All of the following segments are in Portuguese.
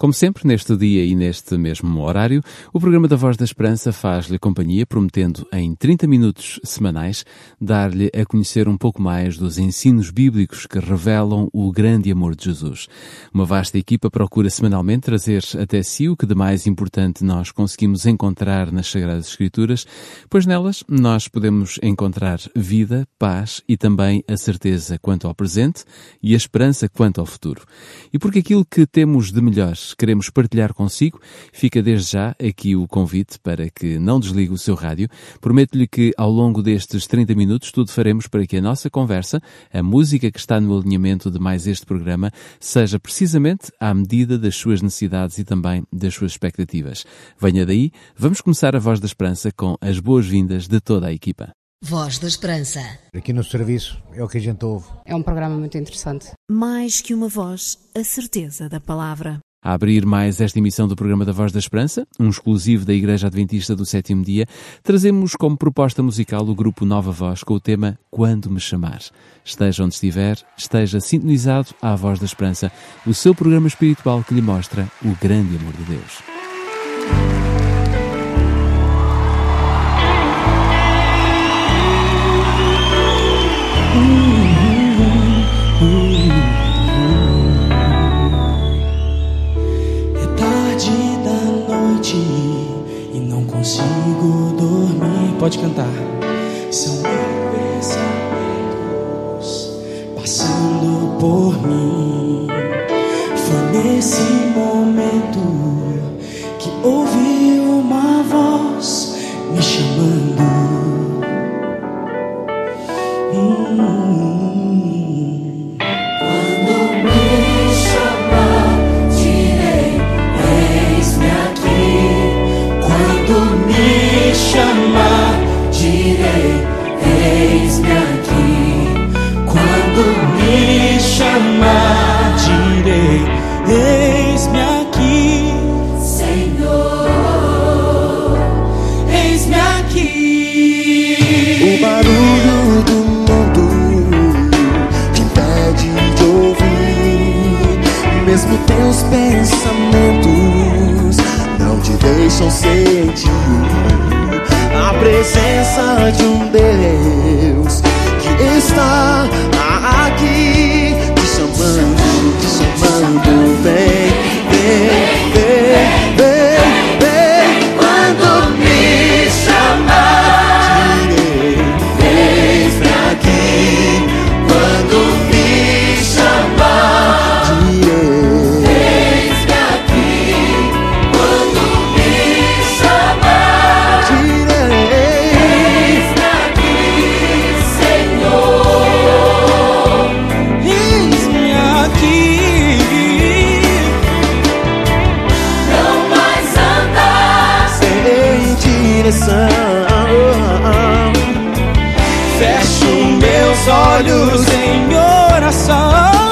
Como sempre, neste dia e neste mesmo horário, o programa da Voz da Esperança faz-lhe companhia, prometendo em 30 minutos semanais dar-lhe a conhecer um pouco mais dos ensinos bíblicos que revelam o grande amor de Jesus. Uma vasta equipa procura semanalmente trazer até si o que de mais importante nós conseguimos encontrar nas Sagradas Escrituras, pois nelas nós podemos encontrar vida, paz e também a certeza quanto ao presente e a esperança quanto ao futuro. E porque aquilo que temos de melhor queremos partilhar consigo, fica desde já aqui o convite para que não desligue o seu rádio. Prometo-lhe que ao longo destes 30 minutos tudo faremos para que a nossa conversa, a música que está no alinhamento de mais este programa, seja precisamente à medida das suas necessidades e também das suas expectativas. Venha daí, vamos começar a Voz da Esperança com as boas-vindas de toda a equipa. Voz da Esperança. Aqui no serviço é o que a gente ouve. É um programa muito interessante. Mais que uma voz, a certeza da palavra. A abrir mais esta emissão do programa da Voz da Esperança, um exclusivo da Igreja Adventista do Sétimo Dia, trazemos como proposta musical o grupo Nova Voz com o tema Quando Me Chamar. Esteja onde estiver, esteja sintonizado à Voz da Esperança, o seu programa espiritual que lhe mostra o grande amor de Deus. Pode cantar. Teus pensamentos. Não te deixam sentir a presença de um Deus que está olhos em oração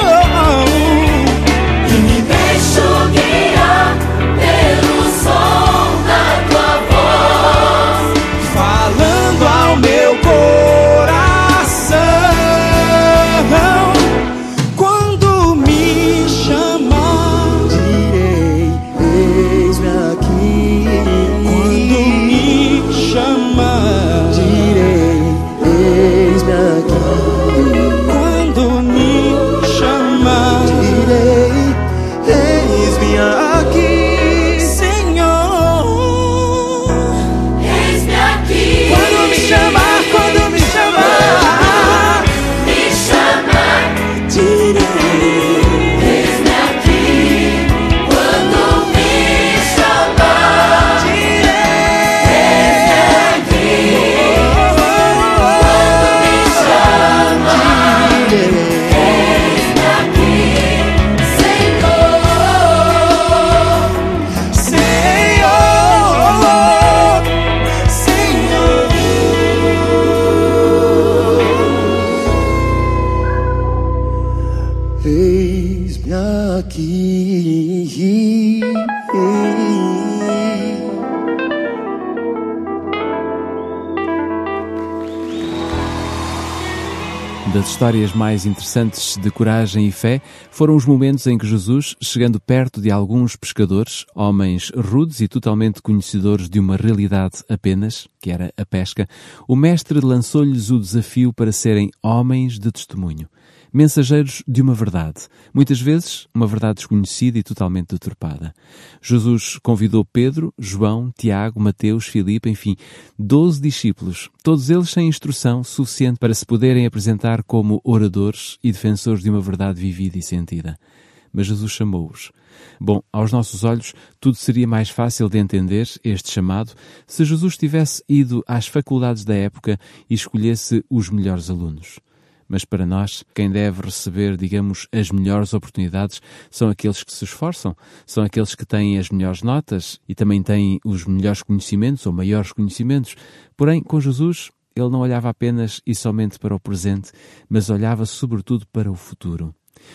histórias mais interessantes de coragem e fé foram os momentos em que Jesus, chegando perto de alguns pescadores, homens rudes e totalmente conhecedores de uma realidade apenas, que era a pesca, o Mestre lançou-lhes o desafio para serem homens de testemunho mensageiros de uma verdade, muitas vezes uma verdade desconhecida e totalmente deturpada. Jesus convidou Pedro, João, Tiago, Mateus, Filipe, enfim, doze discípulos, todos eles sem instrução suficiente para se poderem apresentar como oradores e defensores de uma verdade vivida e sentida. Mas Jesus chamou-os. Bom, aos nossos olhos, tudo seria mais fácil de entender este chamado se Jesus tivesse ido às faculdades da época e escolhesse os melhores alunos. Mas para nós, quem deve receber, digamos, as melhores oportunidades são aqueles que se esforçam, são aqueles que têm as melhores notas e também têm os melhores conhecimentos ou maiores conhecimentos. Porém, com Jesus, ele não olhava apenas e somente para o presente, mas olhava sobretudo para o futuro.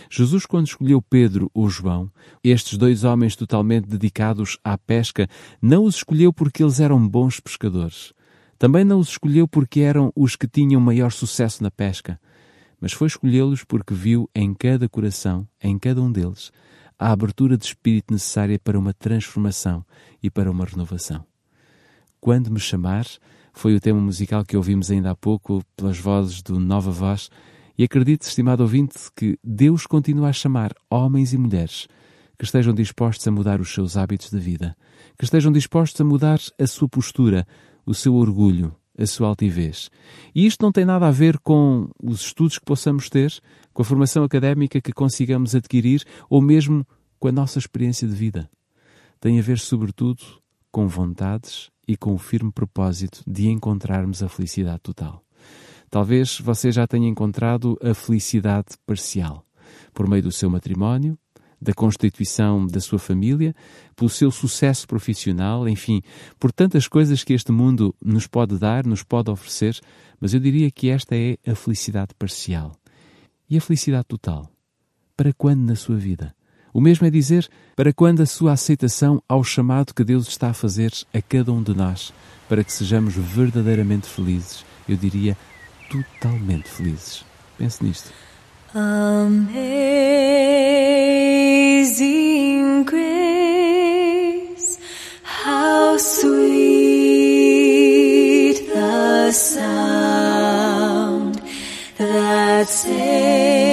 Jesus, quando escolheu Pedro ou João, estes dois homens totalmente dedicados à pesca, não os escolheu porque eles eram bons pescadores. Também não os escolheu porque eram os que tinham maior sucesso na pesca mas foi escolhê-los porque viu em cada coração, em cada um deles, a abertura de espírito necessária para uma transformação e para uma renovação. Quando me chamar foi o tema musical que ouvimos ainda há pouco pelas vozes do Nova Voz, e acredite, estimado ouvinte, que Deus continua a chamar homens e mulheres que estejam dispostos a mudar os seus hábitos de vida, que estejam dispostos a mudar a sua postura, o seu orgulho, a sua altivez. E isto não tem nada a ver com os estudos que possamos ter, com a formação académica que consigamos adquirir ou mesmo com a nossa experiência de vida. Tem a ver, sobretudo, com vontades e com o firme propósito de encontrarmos a felicidade total. Talvez você já tenha encontrado a felicidade parcial por meio do seu matrimónio, da constituição da sua família, pelo seu sucesso profissional, enfim, por tantas coisas que este mundo nos pode dar, nos pode oferecer, mas eu diria que esta é a felicidade parcial. E a felicidade total? Para quando na sua vida? O mesmo é dizer para quando a sua aceitação ao chamado que Deus está a fazer a cada um de nós, para que sejamos verdadeiramente felizes, eu diria totalmente felizes. Pense nisto. Amazing grace, how sweet the sound that saved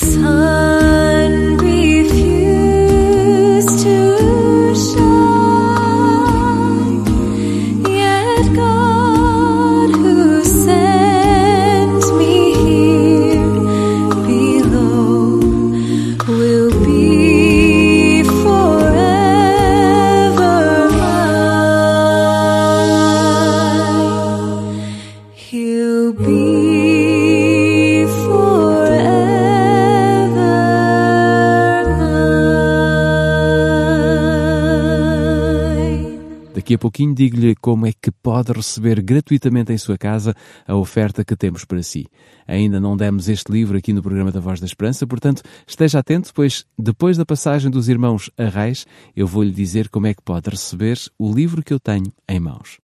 色。Pouquinho digo-lhe como é que pode receber gratuitamente em sua casa a oferta que temos para si. Ainda não demos este livro aqui no programa da Voz da Esperança, portanto, esteja atento, pois depois da passagem dos irmãos Arrais, eu vou-lhe dizer como é que pode receber o livro que eu tenho em mãos.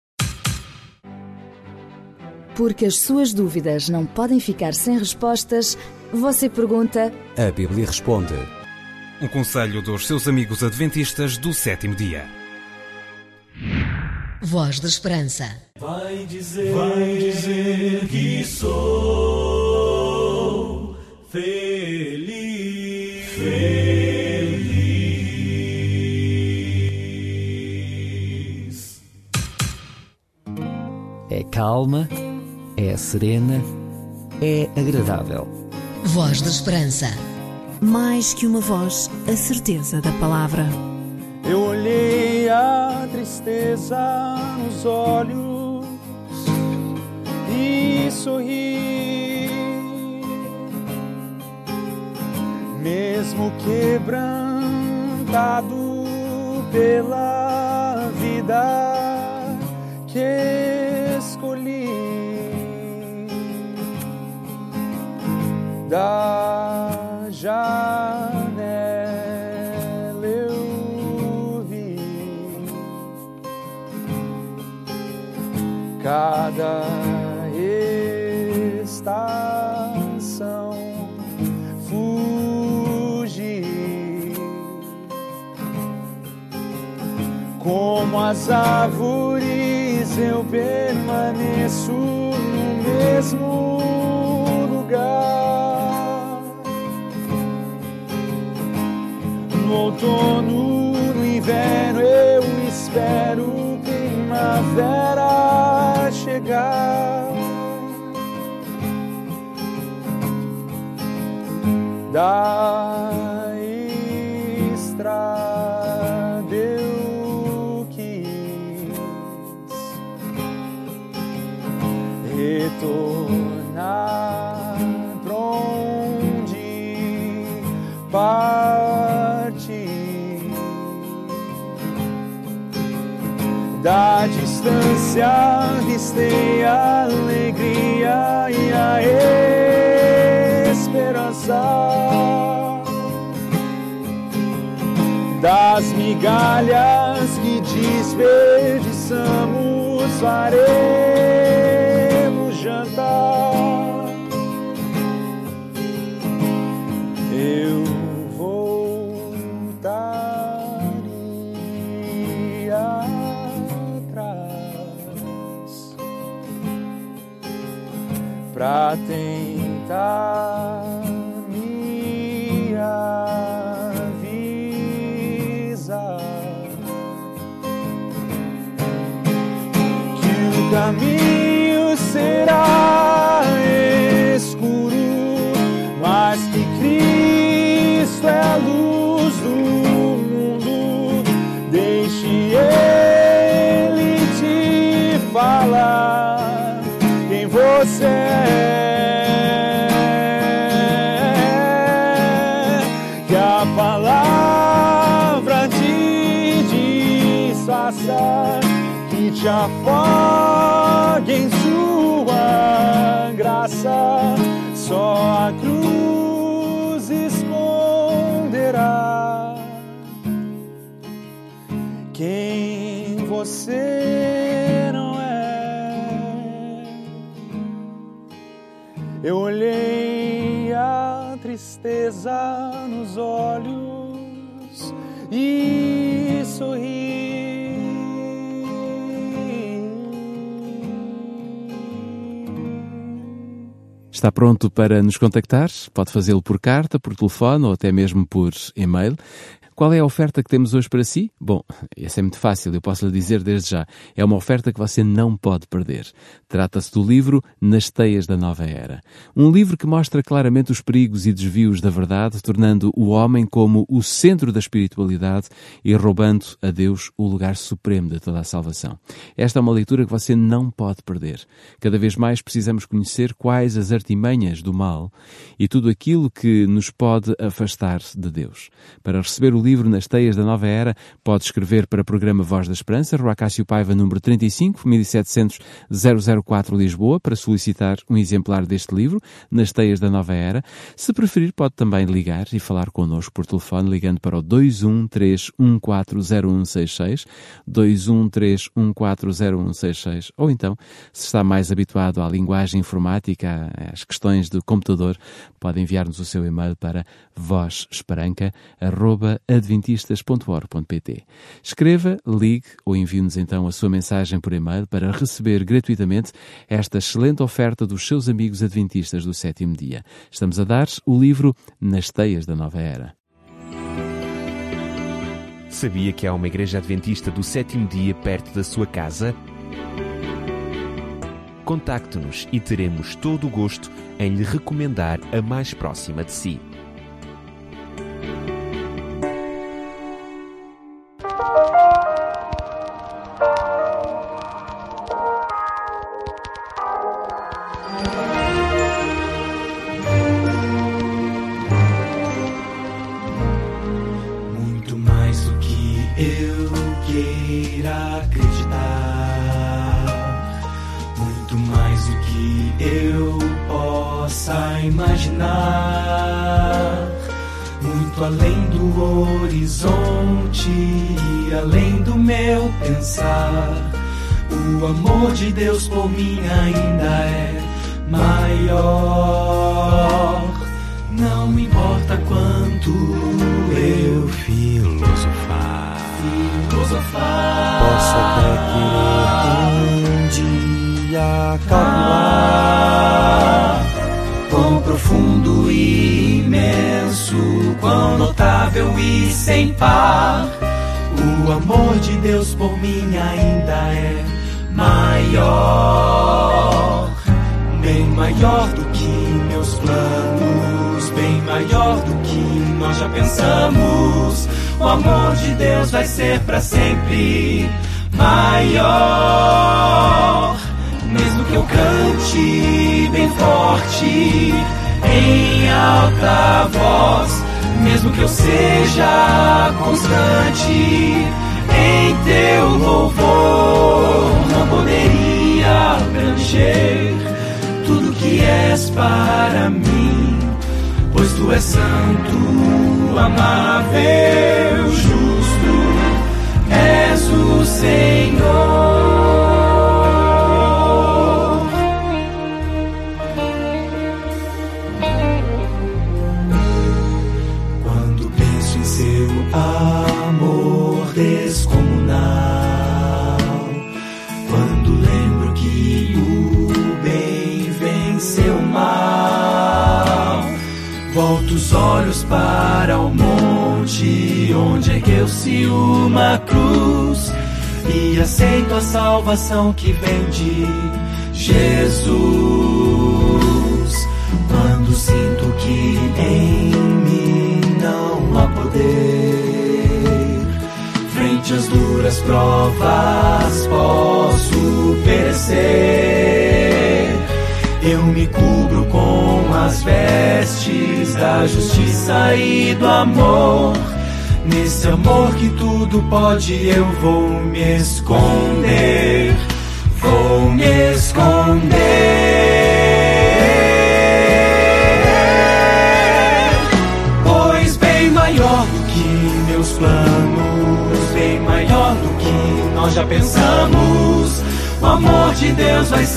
Porque as suas dúvidas não podem ficar sem respostas, você pergunta. A Bíblia responde. Um conselho dos seus amigos adventistas do sétimo dia. Voz da Esperança. Vai dizer, vai dizer que sou feliz, feliz. É calma, é serena, é agradável. Voz da Esperança. Mais que uma voz, a certeza da palavra. Tristeza nos olhos e sorri, mesmo quebrantado pela vida que escolhi. Da cada estação fugir como as árvores eu permaneço no mesmo lugar. No outono, no inverno, eu espero primavera chegar. Da estrada eu quis retornar pra onde parti da distância avistei a alegria e a esperança das migalhas que desperdiçamos faremos pra Só a cruz esconderá quem você não é. Eu olhei a tristeza nos olhos e sorri. Está pronto para nos contactar? Pode fazê-lo por carta, por telefone ou até mesmo por e-mail. Qual é a oferta que temos hoje para si? Bom, essa é muito fácil, eu posso lhe dizer desde já. É uma oferta que você não pode perder. Trata-se do livro Nas Teias da Nova Era. Um livro que mostra claramente os perigos e desvios da verdade, tornando o homem como o centro da espiritualidade e roubando a Deus o lugar supremo de toda a salvação. Esta é uma leitura que você não pode perder. Cada vez mais precisamos conhecer quais as artimanhas do mal e tudo aquilo que nos pode afastar de Deus. Para receber o livro livro nas teias da nova era, pode escrever para o programa Voz da Esperança, Rua Cássio Paiva, número 35, 1700 004 Lisboa, para solicitar um exemplar deste livro, nas teias da nova era. Se preferir, pode também ligar e falar connosco por telefone, ligando para o 213140166, 213140166, ou então, se está mais habituado à linguagem informática, às questões do computador, pode enviar-nos o seu e-mail para vozesperanca.adventistas.org.pt. Escreva, ligue ou envie-nos então a sua mensagem por e-mail para receber gratuitamente esta excelente oferta dos seus amigos adventistas do sétimo dia. Estamos a dar o livro Nas Teias da Nova Era. Sabia que há uma igreja adventista do sétimo dia perto da sua casa? Contacte-nos e teremos todo o gosto em lhe recomendar a mais próxima de si. Imaginar, muito além do horizonte além do meu pensar. O amor de Deus por mim ainda é maior. Não importa quanto eu filosofar, filosofar. Posso até querer um dia calcular profundo e imenso, quão notável e sem par. O amor de Deus por mim ainda é maior, bem maior do que meus planos, bem maior do que nós já pensamos. O amor de Deus vai ser para sempre maior. Mesmo que eu cante bem forte, em alta voz, mesmo que eu seja constante em teu louvor, não poderia abranger tudo que és para mim, pois tu és santo, amável, justo, és o Senhor. Olhos para o monte onde ergueu-se uma cruz e aceito a salvação que vem de Jesus. Quando sinto que em mim não há poder, frente às duras provas posso perecer. Eu me cubro com as vestes da justiça e do amor. Nesse amor que tudo pode, eu vou me esconder.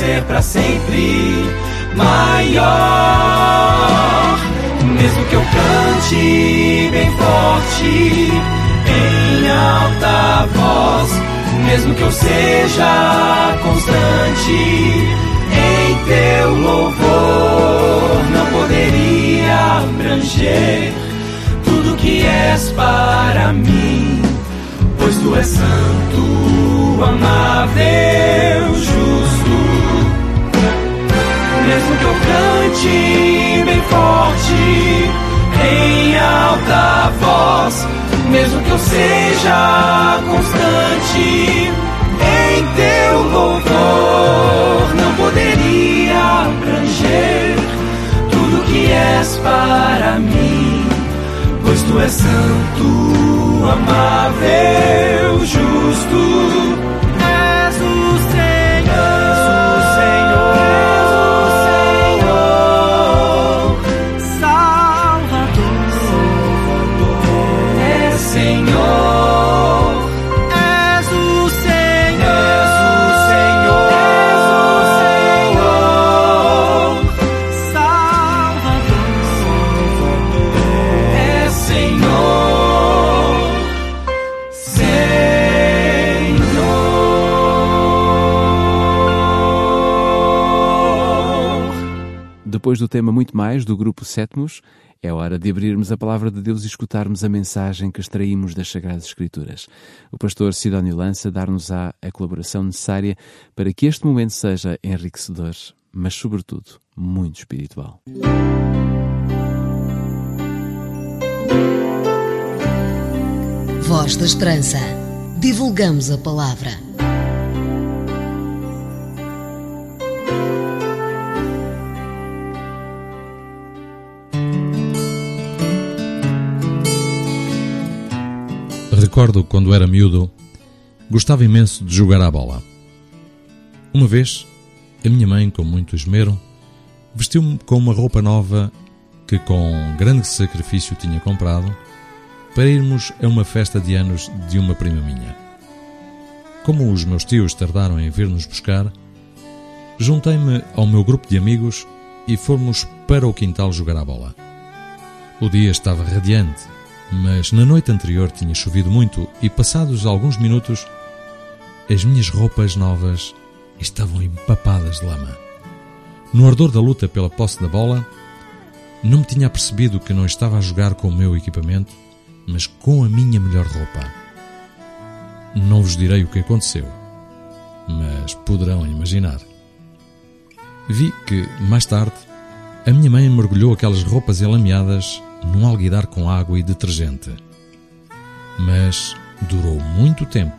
Ser para sempre maior. Mesmo que eu cante bem forte, em alta voz, mesmo que eu seja constante em teu louvor, não poderia abranger tudo que és para mim, pois tu és santo, amável, justo. Mesmo que eu cante bem forte, em alta voz, mesmo que eu seja constante em teu louvor, não poderia abranger tudo que és para mim, pois tu és santo, amável, justo. Depois do tema Muito Mais, do grupo Sétimos, é hora de abrirmos a palavra de Deus e escutarmos a mensagem que extraímos das Sagradas Escrituras. O pastor Sidónio Lança dar-nos-á a colaboração necessária para que este momento seja enriquecedor, mas, sobretudo, muito espiritual. Voz da Esperança. Divulgamos a palavra. Recordo quando era miúdo, gostava imenso de jogar à bola. Uma vez, a minha mãe, com muito esmero, vestiu-me com uma roupa nova que com grande sacrifício tinha comprado para irmos a uma festa de anos de uma prima minha. Como os meus tios tardaram em vir nos buscar, juntei-me ao meu grupo de amigos e fomos para o quintal jogar à bola. O dia estava radiante, mas na noite anterior tinha chovido muito e, passados alguns minutos, as minhas roupas novas estavam empapadas de lama. No ardor da luta pela posse da bola, não me tinha percebido que não estava a jogar com o meu equipamento, mas com a minha melhor roupa. Não vos direi o que aconteceu, mas poderão imaginar. Vi que, mais tarde, a minha mãe mergulhou aquelas roupas enlameadas num alguidar com água e detergente. Mas durou muito tempo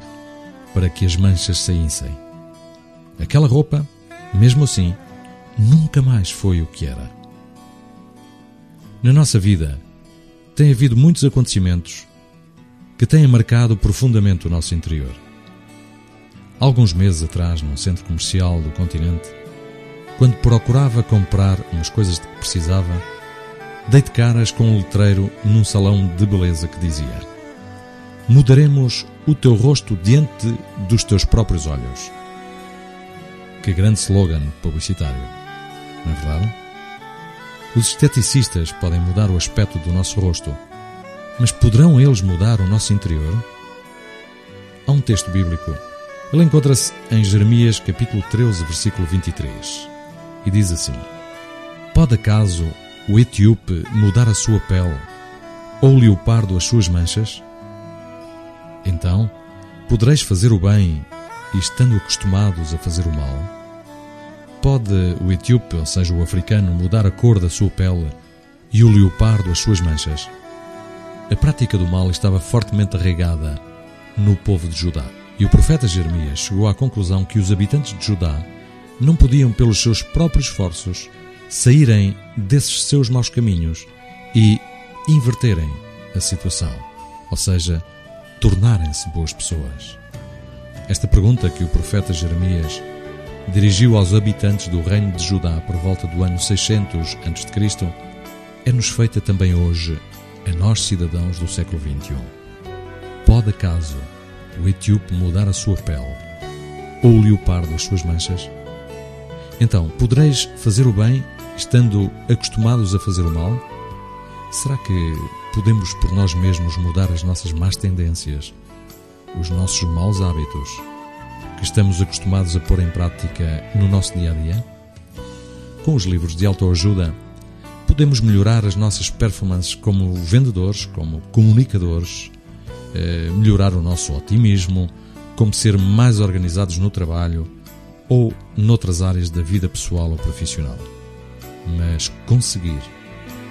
para que as manchas saíssem. Aquela roupa, mesmo assim, nunca mais foi o que era. Na nossa vida, tem havido muitos acontecimentos que têm marcado profundamente o nosso interior. Alguns meses atrás, num centro comercial do continente, quando procurava comprar umas coisas de que precisava, dei de caras com um letreiro num salão de beleza que dizia: Mudaremos o teu rosto diante dos teus próprios olhos. Que grande slogan publicitário, não é verdade? Os esteticistas podem mudar o aspecto do nosso rosto, mas poderão eles mudar o nosso interior? Há um texto bíblico. Ele encontra-se em Jeremias capítulo 13, versículo 23, e diz assim: Pode acaso o etíope mudar a sua pele, ou o leopardo as suas manchas? Então, podereis fazer o bem, estando acostumados a fazer o mal? Pode o etíope, ou seja, o africano, mudar a cor da sua pele e o leopardo as suas manchas? A prática do mal estava fortemente arraigada no povo de Judá. E o profeta Jeremias chegou à conclusão que os habitantes de Judá não podiam, pelos seus próprios esforços, saírem desses seus maus caminhos e inverterem a situação, ou seja, tornarem-se boas pessoas. Esta pergunta que o profeta Jeremias dirigiu aos habitantes do reino de Judá por volta do ano 600 a.C. é-nos feita também hoje a nós cidadãos do século XXI. Pode acaso o etíope mudar a sua pele ou o leopardo as suas manchas? Então, podereis fazer o bem estando acostumados a fazer o mal? Será que podemos por nós mesmos mudar as nossas más tendências, os nossos maus hábitos que estamos acostumados a pôr em prática no nosso dia a dia? Com os livros de autoajuda, podemos melhorar as nossas performances como vendedores, como comunicadores, eh, melhorar o nosso otimismo, como ser mais organizados no trabalho ou noutras áreas da vida pessoal ou profissional. Mas conseguir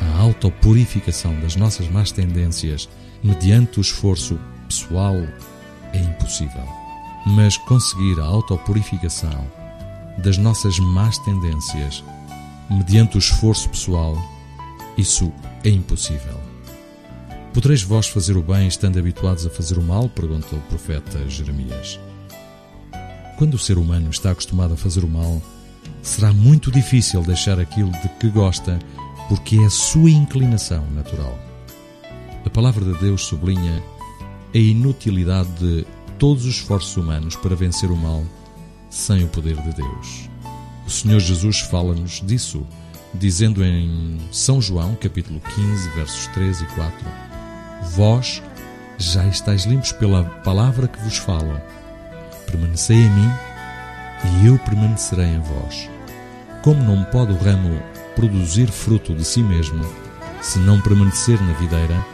a autopurificação das nossas más tendências mediante o esforço pessoal é impossível. Mas conseguir a autopurificação das nossas más tendências mediante o esforço pessoal, isso é impossível. Podereis vós fazer o bem estando habituados a fazer o mal? pergunta o profeta Jeremias. Quando o ser humano está acostumado a fazer o mal, será muito difícil deixar aquilo de que gosta, porque é a sua inclinação natural. A palavra de Deus sublinha a inutilidade de todos os esforços humanos para vencer o mal sem o poder de Deus. O Senhor Jesus fala-nos disso, dizendo em São João, capítulo 15, versos 3 e 4: Vós já estáis limpos pela palavra que vos falo. Permanecei em mim e eu permanecerei em vós. Como não pode o ramo produzir fruto de si mesmo, se não permanecer na videira,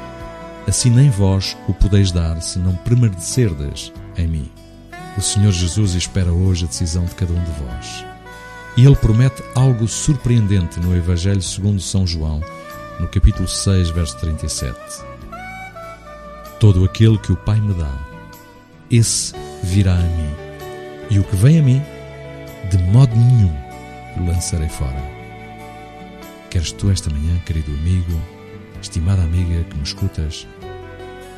assim nem vós o podeis dar se não permanecerdes em mim. O Senhor Jesus espera hoje a decisão de cada um de vós. E ele promete algo surpreendente no Evangelho segundo São João, no capítulo 6, verso 37. Todo aquele que o Pai me dá, esse virá a mim, e o que vem a mim, de modo nenhum o lançarei fora. Queres tu esta manhã, querido amigo, estimada amiga que me escutas,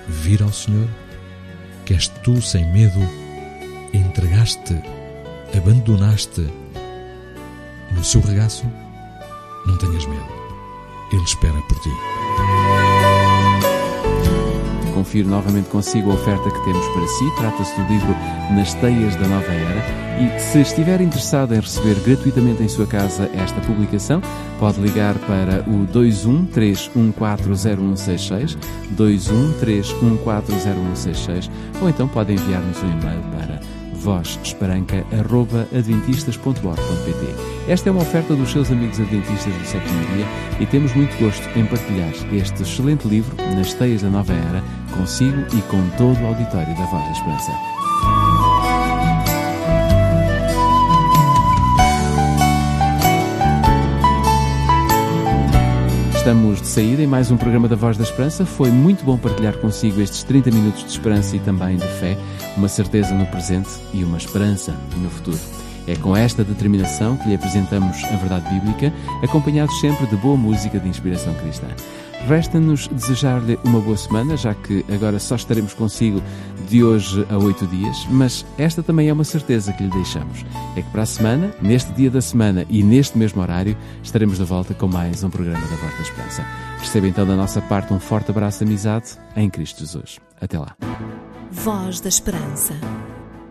vir ao Senhor? Queres tu, sem medo, entregaste, abandonaste no seu regaço? Não tenhas medo. Ele espera por ti. Confiro novamente consigo a oferta que temos para si. Trata-se do livro Nas Teias da Nova Era. E se estiver interessado em receber gratuitamente em sua casa esta publicação, pode ligar para o 213140166, 213140166, ou então pode enviar-nos um e-mail para vozesperanca.adventistas.org.pt Esta é uma oferta dos seus amigos adventistas do sétimo dia e temos muito gosto em partilhar este excelente livro, Nas Teias da Nova Era, consigo e com todo o auditório da Voz da Esperança. Estamos de saída em mais um programa da Voz da Esperança. Foi muito bom partilhar consigo estes 30 minutos de esperança e também de fé, uma certeza no presente e uma esperança no futuro. É com esta determinação que lhe apresentamos a verdade bíblica, acompanhados sempre de boa música de inspiração cristã. Resta-nos desejar-lhe uma boa semana, já que agora só estaremos consigo de hoje a oito dias, mas esta também é uma certeza que lhe deixamos. É que para a semana, neste dia da semana e neste mesmo horário, estaremos de volta com mais um programa da Voz da Esperança. Receba então da nossa parte um forte abraço de amizade em Cristo Jesus. Até lá. Voz da Esperança.